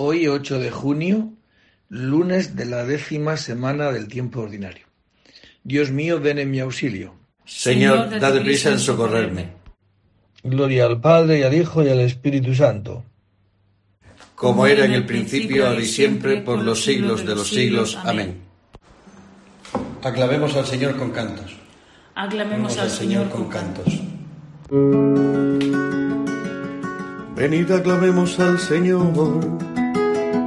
Hoy, 8 de junio, lunes de la décima semana del tiempo ordinario. Dios mío, ven en mi auxilio. Señor, dad prisa en socorrerme. Gloria al Padre y al Hijo y al Espíritu Santo. Como era en el principio, ahora y siempre, por los siglos de los siglos. Amén. Aclamemos al Señor con cantos. Aclamemos al Señor con cantos. Venid, aclamemos al Señor.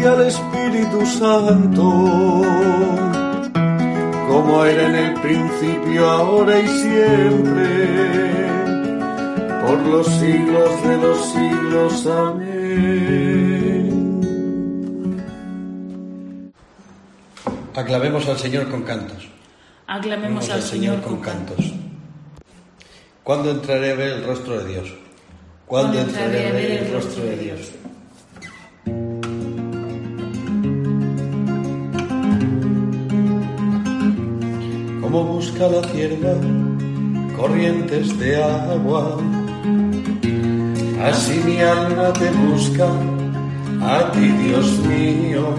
y al Espíritu Santo, como era en el principio, ahora y siempre por los siglos de los siglos. Amén. Aclamemos al Señor con cantos. Aclamemos al Señor con cantos. ¿Cuándo entraré a ver el rostro de Dios? ¿Cuándo entraré a ver el rostro de Dios? Como busca la cierva corrientes de agua Así mi alma te busca, a ti Dios mío.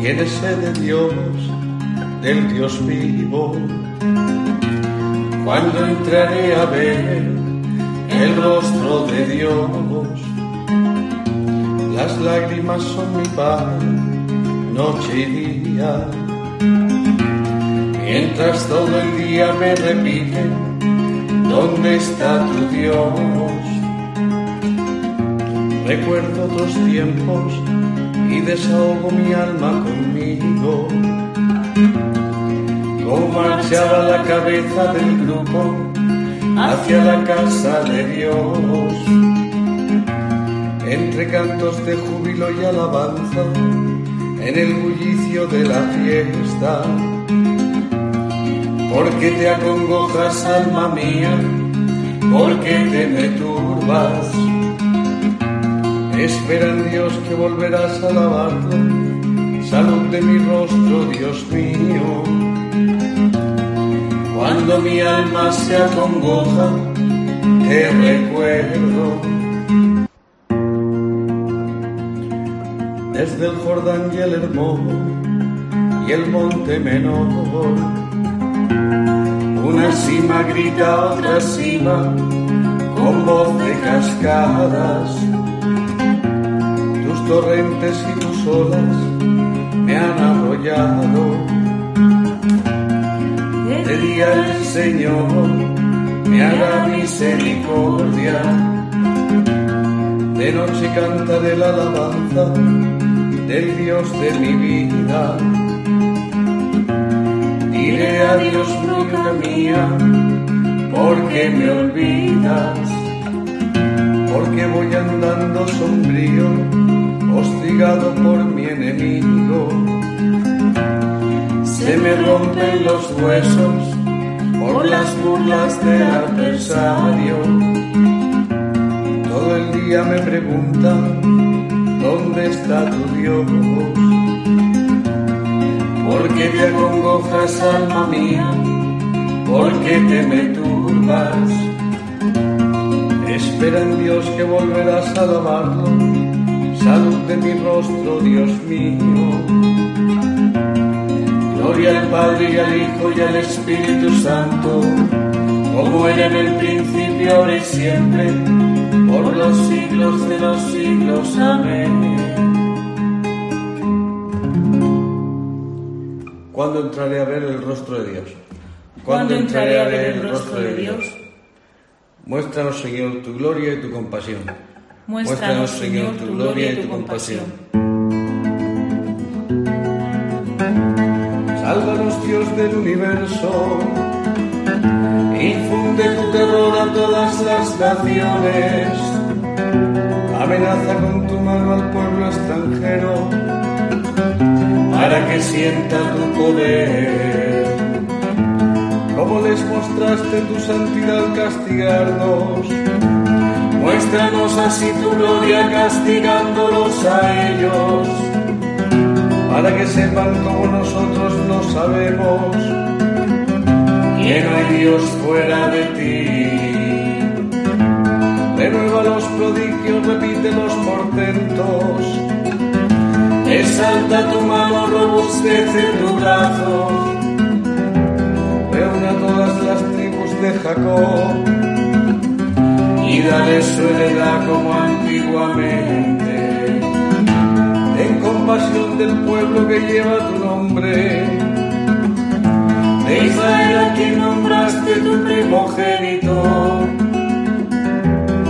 Tiene sed de Dios, del Dios vivo. Cuando entraré a ver el rostro de Dios, las lágrimas son mi pan, noche y día. Mientras todo el día me repiten, ¿dónde está tu Dios? Recuerdo otros tiempos y desahogo mi alma conmigo. Como marchaba la cabeza del grupo hacia la casa de Dios. Entre cantos de júbilo y alabanza, en el bullicio de la fiesta. Porque te acongojas, alma mía, porque te me turbas Espera en Dios que volverás a alabarlo. Salud de mi rostro, Dios mío. Cuando mi alma se acongoja, te recuerdo. Desde el Jordán y el Hermón y el Monte Menor, una cima grita otra cima con voz de cascadas torrentes y tus olas me han arrollado. De día el Señor me haga misericordia, de noche cantaré la alabanza del Dios de mi vida. Diré adiós, roca mía, porque me olvidas, porque voy andando sombrío, hostigado por mi enemigo. Se me rompen los huesos por las burlas del adversario. Todo el día me preguntan, ¿dónde está tu Dios? ¿Por qué te acongojas, alma mía? ¿Por qué te me turbas? Espera en Dios que volverás a alabarlo. Salud de mi rostro, Dios mío. Gloria al Padre y al Hijo y al Espíritu Santo, como era en el principio, ahora y siempre, por los siglos de los siglos. Amén. ¿Cuándo entraré a ver el rostro de Dios? ¿Cuándo entraré a ver el rostro de Dios? Muéstranos, Señor, tu gloria y tu compasión. Muéstranos, Señor, tu gloria y tu compasión. Sálvanos, Dios del universo. Infunde tu terror a todas las naciones. Amenaza con tu mano al pueblo extranjero para que sienta tu poder. Como les mostraste tu santidad al castigarnos, muéstranos así tu gloria castigándolos a ellos, para que sepan como nosotros lo sabemos, que no hay Dios fuera de ti. Renueva los prodigios, repite los portentos Exalta tu mano, robustece tu brazo. Reúne todas las tribus de Jacob y dale su heredad como antiguamente. Ten compasión del pueblo que lleva tu nombre. De Israel a quien nombraste tu primogénito.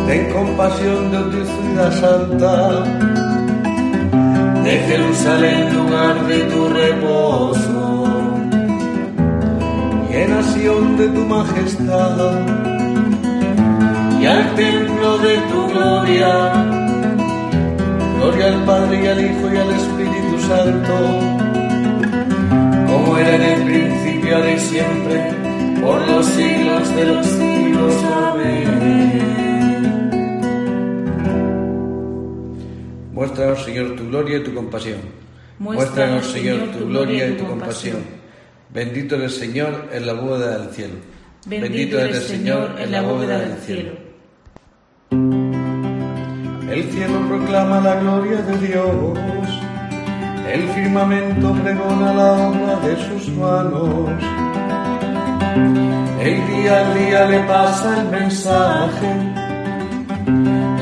Ten compasión de tu ciudad santa de tu majestad, y al templo de tu gloria, gloria al Padre y al Hijo y al Espíritu Santo, como era en el principio, ahora y siempre, por los siglos de los siglos. Amén. Muéstranos, Señor, tu gloria y tu compasión. Muéstranos, Señor, tu gloria y tu compasión. Bendito eres, Señor, en la bóveda del cielo. Bendito eres, Señor, en la bóveda del cielo. El cielo proclama la gloria de Dios. El firmamento pregona la obra de sus manos. El día al día le pasa el mensaje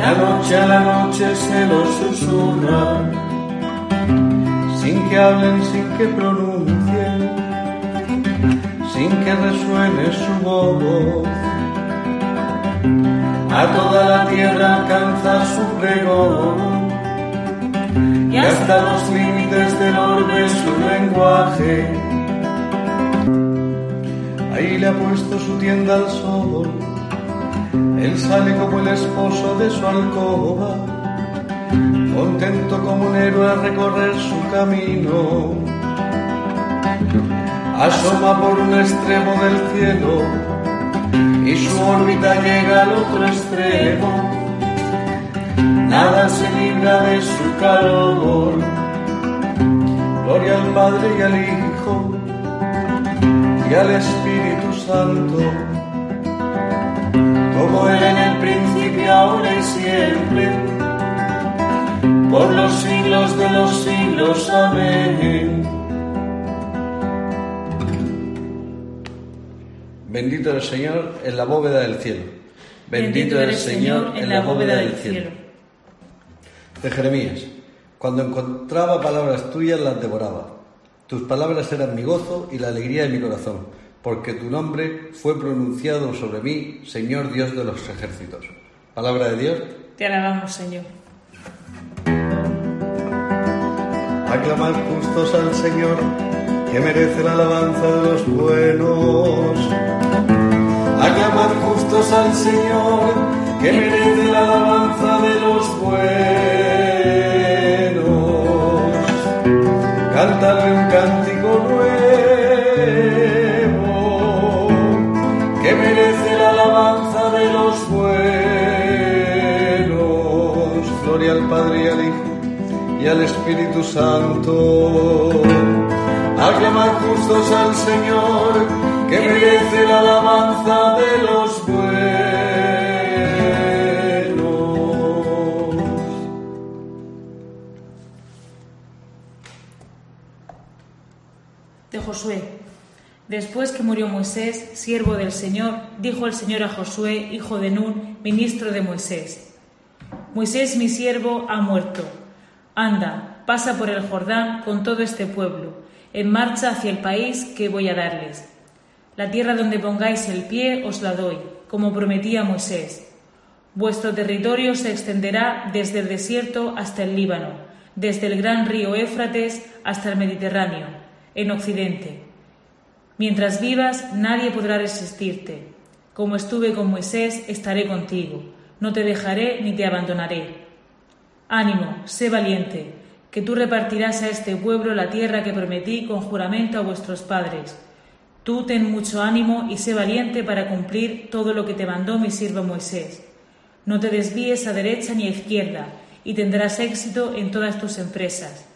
la noche a la noche se lo susurra, sin que hablen, sin que pronuncien, sin que resuene su voz. A toda la tierra alcanza su pregón y hasta los límites del orbe su lenguaje. Ahí le ha puesto su tienda al sol él sale como el esposo de su alcoba, contento como un héroe a recorrer su camino. Asoma por un extremo del cielo y su órbita llega al otro extremo. Nada se libra de su calor. Gloria al Padre y al Hijo y al Espíritu Santo como era en el principio, ahora y siempre, por los siglos de los siglos. Amén. Bendito el Señor en la bóveda del cielo. Bendito eres, Señor, en la bóveda del cielo. De Jeremías. Cuando encontraba palabras tuyas, las devoraba. Tus palabras eran mi gozo y la alegría de mi corazón porque tu nombre fue pronunciado sobre mí, Señor Dios de los ejércitos. Palabra de Dios. Te alabamos, Señor. Aclamad justos al Señor, que merece la alabanza de los buenos. Aclamad justos al Señor, que merece la alabanza de los buenos. Cántale un cántico nuevo, que merece la alabanza de los buenos. Gloria al Padre y al Hijo y al Espíritu Santo. Aclamad justos al Señor, que merece la alabanza de los buenos. De Josué. Después que murió Moisés, siervo del Señor, dijo el Señor a Josué, hijo de Nun, ministro de Moisés, Moisés mi siervo ha muerto. Anda, pasa por el Jordán con todo este pueblo, en marcha hacia el país que voy a darles. La tierra donde pongáis el pie os la doy, como prometía Moisés. Vuestro territorio se extenderá desde el desierto hasta el Líbano, desde el gran río Éfrates hasta el Mediterráneo, en occidente. Mientras vivas, nadie podrá resistirte. Como estuve con Moisés, estaré contigo. No te dejaré ni te abandonaré. Ánimo, sé valiente, que tú repartirás a este pueblo la tierra que prometí con juramento a vuestros padres. Tú ten mucho ánimo y sé valiente para cumplir todo lo que te mandó mi siervo Moisés. No te desvíes a derecha ni a izquierda, y tendrás éxito en todas tus empresas.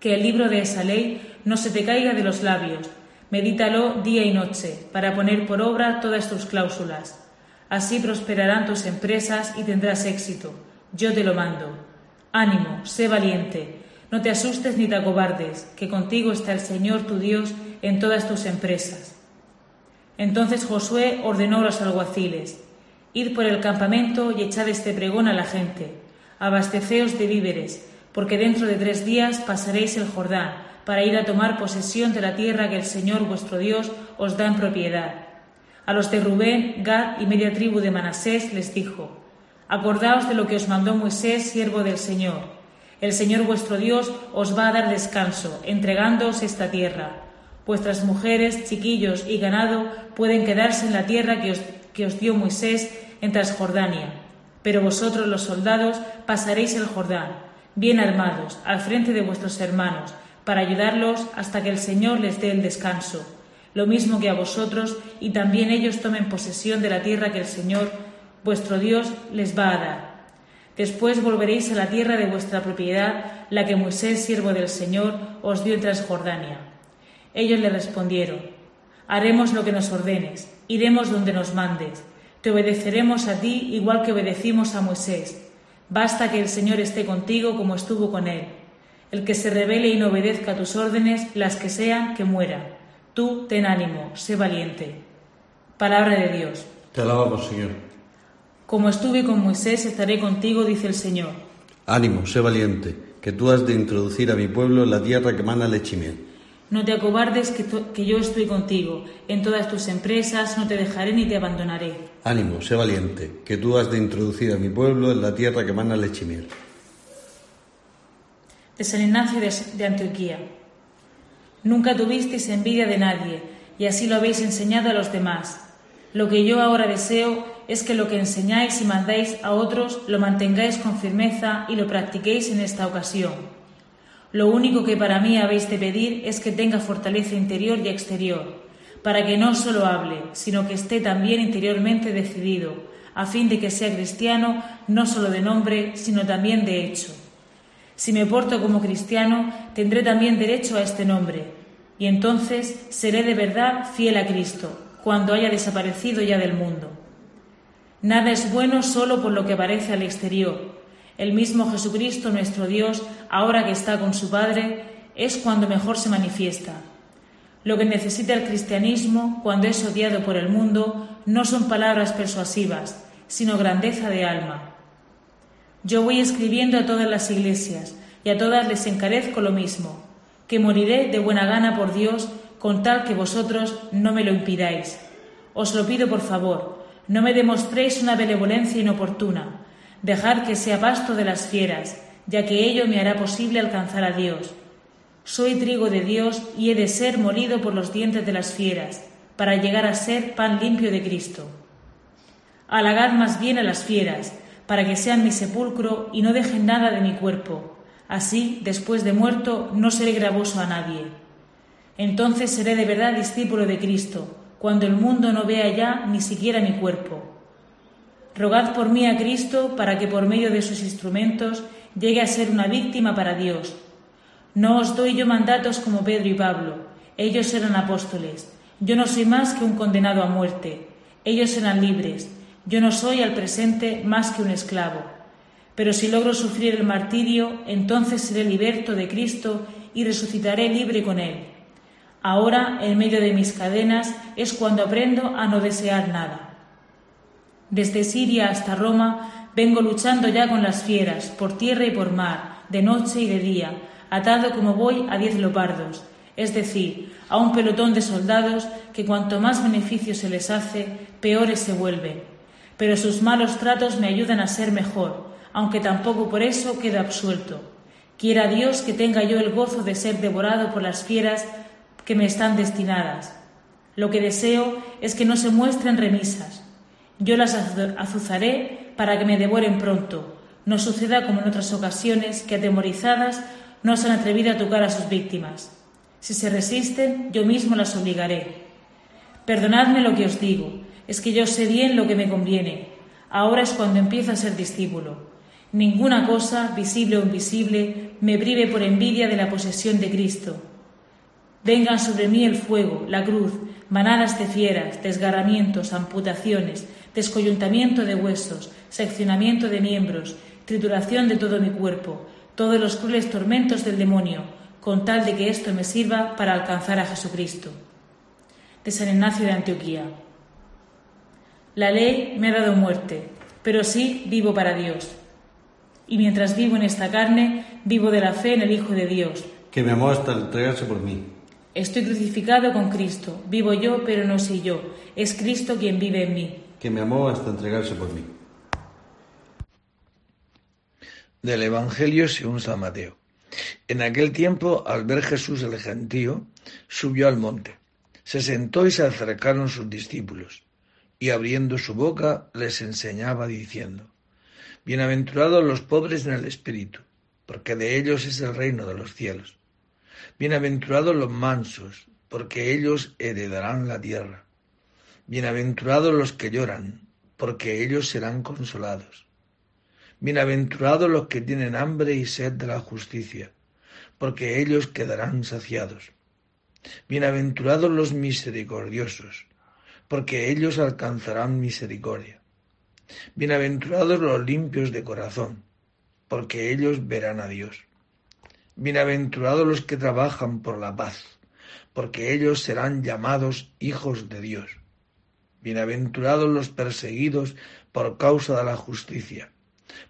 Que el libro de esa ley no se te caiga de los labios, medítalo día y noche, para poner por obra todas tus cláusulas. Así prosperarán tus empresas y tendrás éxito yo te lo mando. Ánimo, sé valiente, no te asustes ni te acobardes, que contigo está el Señor tu Dios en todas tus empresas. Entonces Josué ordenó a los alguaciles, Id por el campamento y echad este pregón a la gente, abasteceos de víveres, porque dentro de tres días pasaréis el Jordán, para ir a tomar posesión de la tierra que el Señor vuestro Dios os da en propiedad. A los de Rubén, Gad y media tribu de Manasés les dijo, Acordaos de lo que os mandó Moisés, siervo del Señor. El Señor vuestro Dios os va a dar descanso, entregándoos esta tierra. Vuestras mujeres, chiquillos y ganado pueden quedarse en la tierra que os, que os dio Moisés en Transjordania. Pero vosotros los soldados pasaréis el Jordán, bien armados, al frente de vuestros hermanos, para ayudarlos hasta que el Señor les dé el descanso, lo mismo que a vosotros, y también ellos tomen posesión de la tierra que el Señor vuestro Dios les va a dar. Después volveréis a la tierra de vuestra propiedad, la que Moisés, siervo del Señor, os dio en Transjordania. Ellos le respondieron, haremos lo que nos ordenes, iremos donde nos mandes, te obedeceremos a ti igual que obedecimos a Moisés. Basta que el Señor esté contigo como estuvo con él. El que se revele y no obedezca tus órdenes, las que sean, que muera. Tú ten ánimo, sé valiente. Palabra de Dios. Te alabamos, Señor. Como estuve con Moisés, estaré contigo, dice el Señor. Ánimo, sé valiente, que tú has de introducir a mi pueblo en la tierra que mana leche y miel. No te acobardes, que, que yo estoy contigo. En todas tus empresas no te dejaré ni te abandonaré. Ánimo, sé valiente, que tú has de introducir a mi pueblo en la tierra que mana leche y miel. De San Ignacio de, de Antioquía. Nunca tuvisteis envidia de nadie, y así lo habéis enseñado a los demás. Lo que yo ahora deseo es que lo que enseñáis y mandáis a otros lo mantengáis con firmeza y lo practiquéis en esta ocasión. Lo único que para mí habéis de pedir es que tenga fortaleza interior y exterior, para que no solo hable, sino que esté también interiormente decidido, a fin de que sea cristiano no solo de nombre, sino también de hecho. Si me porto como cristiano, tendré también derecho a este nombre, y entonces seré de verdad fiel a Cristo, cuando haya desaparecido ya del mundo. Nada es bueno solo por lo que parece al exterior. El mismo Jesucristo, nuestro Dios, ahora que está con su Padre, es cuando mejor se manifiesta. Lo que necesita el cristianismo cuando es odiado por el mundo no son palabras persuasivas, sino grandeza de alma. Yo voy escribiendo a todas las iglesias y a todas les encarezco lo mismo, que moriré de buena gana por Dios con tal que vosotros no me lo impidáis. Os lo pido por favor, no me demostréis una benevolencia inoportuna. Dejad que sea pasto de las fieras, ya que ello me hará posible alcanzar a Dios. Soy trigo de Dios y he de ser molido por los dientes de las fieras, para llegar a ser pan limpio de Cristo. Halagad más bien a las fieras, para que sean mi sepulcro y no dejen nada de mi cuerpo. Así, después de muerto, no seré gravoso a nadie. Entonces seré de verdad discípulo de Cristo, cuando el mundo no vea ya ni siquiera mi cuerpo. Rogad por mí a Cristo para que por medio de sus instrumentos llegue a ser una víctima para Dios no os doy yo mandatos como Pedro y Pablo. Ellos eran apóstoles. Yo no soy más que un condenado a muerte. Ellos eran libres. Yo no soy al presente más que un esclavo. Pero si logro sufrir el martirio, entonces seré liberto de Cristo y resucitaré libre con Él. Ahora, en medio de mis cadenas, es cuando aprendo a no desear nada. Desde Siria hasta Roma vengo luchando ya con las fieras, por tierra y por mar, de noche y de día, atado como voy a diez leopardos, es decir, a un pelotón de soldados que cuanto más beneficio se les hace, peores se vuelven. Pero sus malos tratos me ayudan a ser mejor, aunque tampoco por eso quedo absuelto. Quiera Dios que tenga yo el gozo de ser devorado por las fieras que me están destinadas. Lo que deseo es que no se muestren remisas. Yo las azuzaré para que me devoren pronto. No suceda como en otras ocasiones que atemorizadas no se han atrevido a tocar a sus víctimas. Si se resisten, yo mismo las obligaré. Perdonadme lo que os digo, es que yo sé bien lo que me conviene. Ahora es cuando empiezo a ser discípulo. Ninguna cosa, visible o invisible, me prive por envidia de la posesión de Cristo. Vengan sobre mí el fuego, la cruz, manadas de fieras, desgarramientos, amputaciones, descoyuntamiento de huesos, seccionamiento de miembros, trituración de todo mi cuerpo, todos los crueles tormentos del demonio, con tal de que esto me sirva para alcanzar a Jesucristo. De San Ignacio de Antioquía. La ley me ha dado muerte, pero sí vivo para Dios. Y mientras vivo en esta carne, vivo de la fe en el Hijo de Dios. Que me amó hasta entregarse por mí. Estoy crucificado con Cristo. Vivo yo, pero no soy yo. Es Cristo quien vive en mí. Que me amó hasta entregarse por mí. del Evangelio según San Mateo. En aquel tiempo, al ver Jesús el gentío, subió al monte. Se sentó y se acercaron sus discípulos, y abriendo su boca les enseñaba diciendo, Bienaventurados los pobres en el espíritu, porque de ellos es el reino de los cielos. Bienaventurados los mansos, porque ellos heredarán la tierra. Bienaventurados los que lloran, porque ellos serán consolados. Bienaventurados los que tienen hambre y sed de la justicia, porque ellos quedarán saciados. Bienaventurados los misericordiosos, porque ellos alcanzarán misericordia. Bienaventurados los limpios de corazón, porque ellos verán a Dios. Bienaventurados los que trabajan por la paz, porque ellos serán llamados hijos de Dios. Bienaventurados los perseguidos por causa de la justicia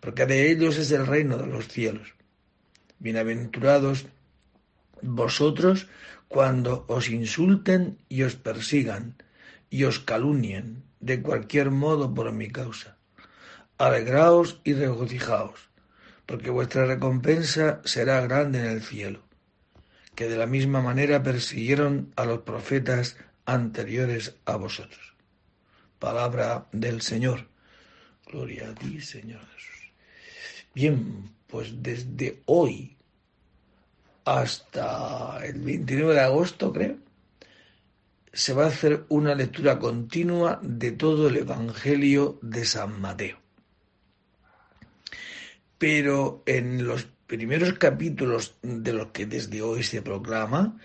porque de ellos es el reino de los cielos. Bienaventurados vosotros cuando os insulten y os persigan y os calunien de cualquier modo por mi causa. Alegraos y regocijaos, porque vuestra recompensa será grande en el cielo, que de la misma manera persiguieron a los profetas anteriores a vosotros. Palabra del Señor. Gloria a ti, Señor Jesús. Bien, pues desde hoy hasta el 29 de agosto, creo, se va a hacer una lectura continua de todo el Evangelio de San Mateo. Pero en los primeros capítulos de los que desde hoy se proclama,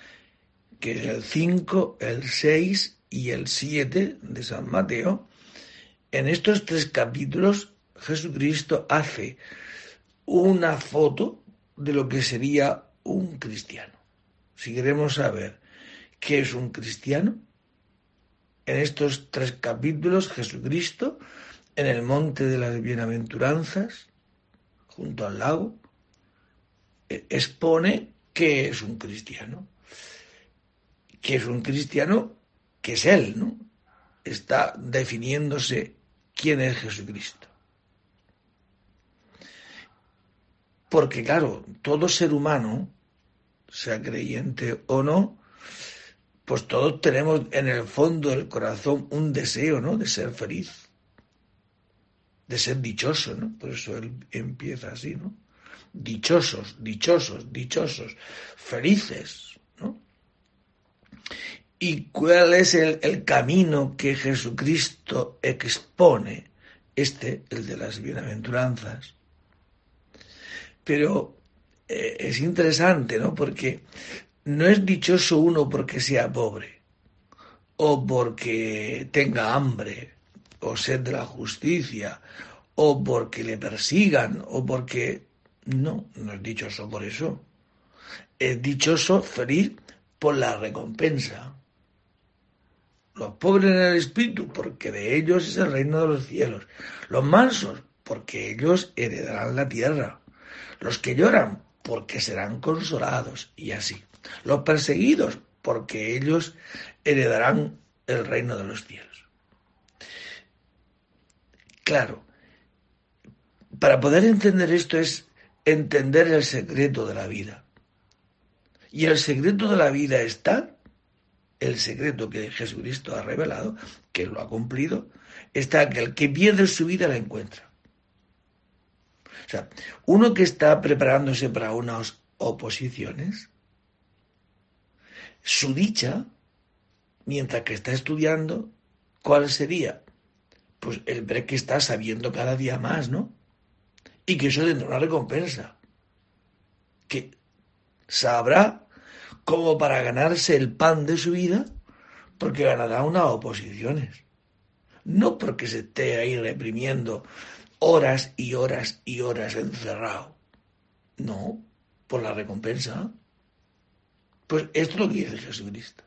que es el 5, el 6 y el 7 de San Mateo, en estos tres capítulos Jesucristo hace una foto de lo que sería un cristiano. Si queremos saber qué es un cristiano, en estos tres capítulos Jesucristo, en el monte de las bienaventuranzas, junto al lago, e, expone qué es un cristiano. ¿Qué es un cristiano? Que es él, ¿no? Está definiéndose quién es Jesucristo. Porque claro, todo ser humano sea creyente o no, pues todos tenemos en el fondo del corazón un deseo, ¿no? De ser feliz, de ser dichoso, ¿no? Por eso él empieza así, ¿no? Dichosos, dichosos, dichosos, felices, ¿no? ¿Y cuál es el, el camino que Jesucristo expone? Este, el de las bienaventuranzas. Pero eh, es interesante, ¿no? Porque no es dichoso uno porque sea pobre, o porque tenga hambre, o sed de la justicia, o porque le persigan, o porque... No, no es dichoso por eso. Es dichoso, feliz por la recompensa. Los pobres en el espíritu, porque de ellos es el reino de los cielos. Los mansos, porque ellos heredarán la tierra. Los que lloran, porque serán consolados, y así. Los perseguidos, porque ellos heredarán el reino de los cielos. Claro, para poder entender esto es entender el secreto de la vida. Y el secreto de la vida está, el secreto que Jesucristo ha revelado, que lo ha cumplido, está que el que pierde su vida la encuentra. O sea, uno que está preparándose para unas oposiciones, su dicha, mientras que está estudiando, ¿cuál sería? Pues el ver que está sabiendo cada día más, ¿no? Y que eso tendrá una recompensa. Que sabrá cómo para ganarse el pan de su vida, porque ganará unas oposiciones. No porque se esté ahí reprimiendo horas y horas y horas encerrado. No, por la recompensa. Pues esto es lo que dice Jesucristo.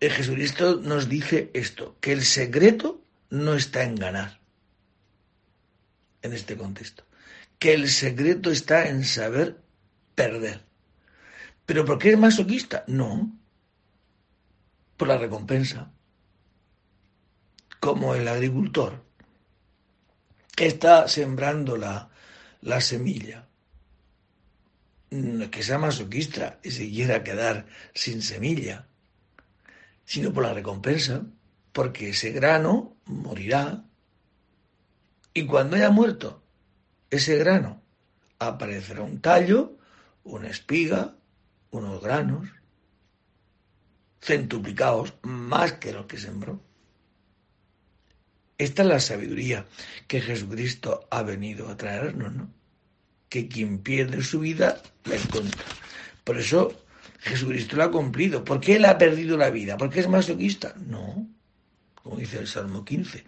El Jesucristo nos dice esto, que el secreto no está en ganar en este contexto, que el secreto está en saber perder. ¿Pero por qué es masoquista? No, por la recompensa. Como el agricultor que está sembrando la, la semilla no que sea masoquista y se quiera quedar sin semilla, sino por la recompensa, porque ese grano morirá y cuando haya muerto ese grano aparecerá un tallo, una espiga, unos granos centuplicados más que lo que sembró. Esta es la sabiduría que Jesucristo ha venido a traernos, ¿no? que quien pierde su vida la encuentra. Por eso Jesucristo lo ha cumplido. ¿Por qué él ha perdido la vida? ¿Porque es masoquista? No. Como dice el Salmo 15,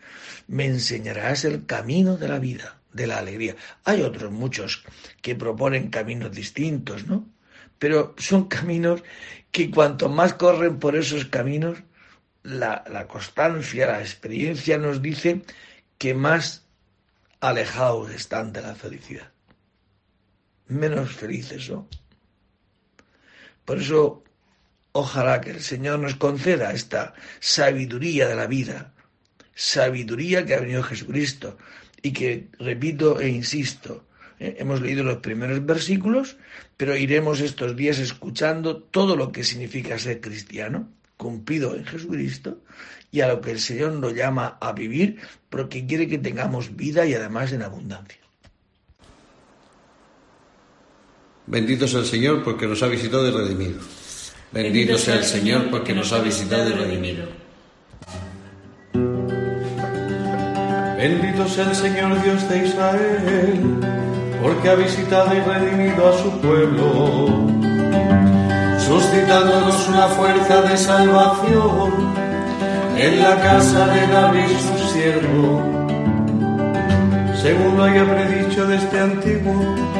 me enseñarás el camino de la vida, de la alegría. Hay otros muchos que proponen caminos distintos, ¿no? Pero son caminos que cuanto más corren por esos caminos, la, constancia, la experiencia nos dice que más alejados están de la felicidad menos felices son. Por eso, ojalá que el Señor nos conceda esta sabiduría de la vida, sabiduría que ha venido Jesucristo y que, repito e insisto, eh, hemos leído los primeros versículos, pero iremos estos días escuchando todo lo que significa ser cristiano, cumplido en Jesucristo, y a lo que el Señor nos llama a vivir, porque quiere que tengamos vida y además en abundancia. Bendito sea el Señor porque nos ha visitado y redimido. Bendito sea el Señor porque nos ha visitado y redimido. Bendito sea el Señor Dios de Israel, porque ha visitado y redimido a su pueblo, suscitándonos una fuerza de salvación en la casa de David su siervo, según lo haya predicho desde antiguo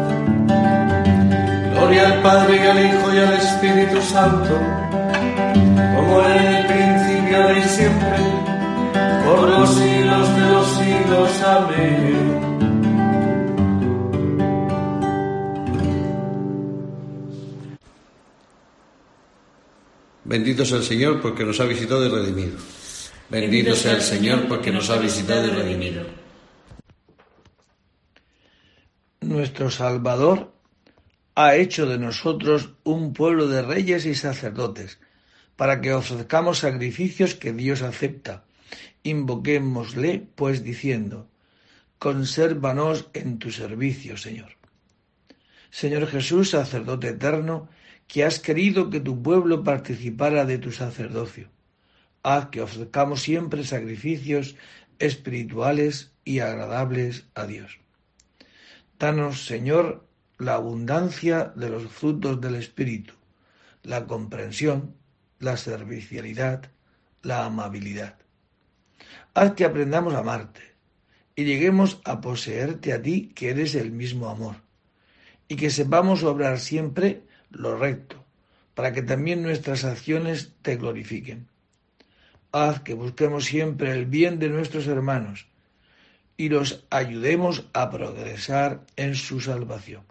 Gloria al Padre y al Hijo y al Espíritu Santo como en el principio y siempre, por los siglos de los siglos. Amén. Bendito sea el Señor porque nos ha visitado y redimido. Bendito sea el Señor porque nos ha visitado y redimido. Nuestro Salvador ha hecho de nosotros un pueblo de reyes y sacerdotes para que ofrezcamos sacrificios que Dios acepta. Invoquémosle, pues, diciendo, consérvanos en tu servicio, Señor. Señor Jesús, sacerdote eterno, que has querido que tu pueblo participara de tu sacerdocio. Haz que ofrezcamos siempre sacrificios espirituales y agradables a Dios. Danos, Señor, la abundancia de los frutos del Espíritu, la comprensión, la servicialidad, la amabilidad. Haz que aprendamos a amarte y lleguemos a poseerte a ti, que eres el mismo amor, y que sepamos obrar siempre lo recto, para que también nuestras acciones te glorifiquen. Haz que busquemos siempre el bien de nuestros hermanos y los ayudemos a progresar en su salvación.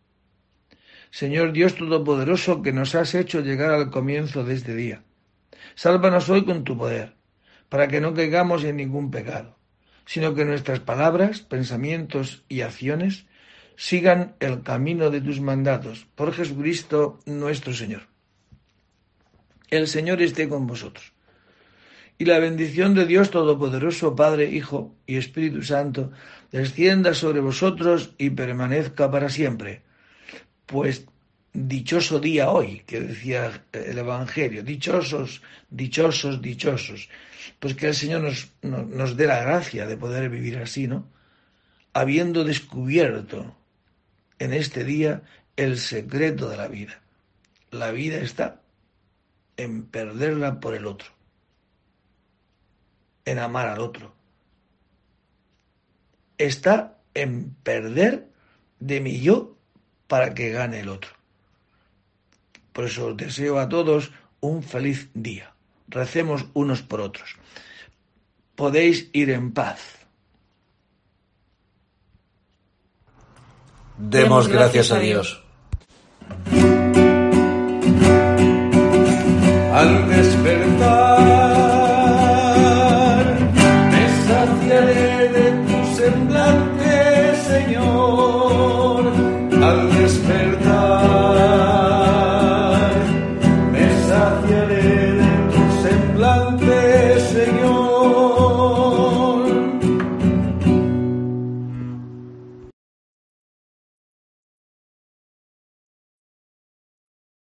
Señor Dios Todopoderoso, que nos has hecho llegar al comienzo de este día. Sálvanos hoy con tu poder, para que no caigamos en ningún pecado, sino que nuestras palabras, pensamientos y acciones sigan el camino de tus mandatos. Por Jesucristo nuestro Señor. El Señor esté con vosotros. Y la bendición de Dios Todopoderoso, Padre, Hijo y Espíritu Santo, descienda sobre vosotros y permanezca para siempre pues dichoso día hoy, que decía el Evangelio, dichosos, dichosos, dichosos. Pues que el Señor nos, nos, dé la gracia de poder vivir así, ¿no? Habiendo descubierto en este día el secreto de la vida. La vida está en perderla por el otro, en amar al otro. Está en perder de mi yo para que gane el otro. Por eso os deseo a todos un feliz día. Recemos unos por otros. Podéis ir en paz. Demos gracias a Dios. Al despertar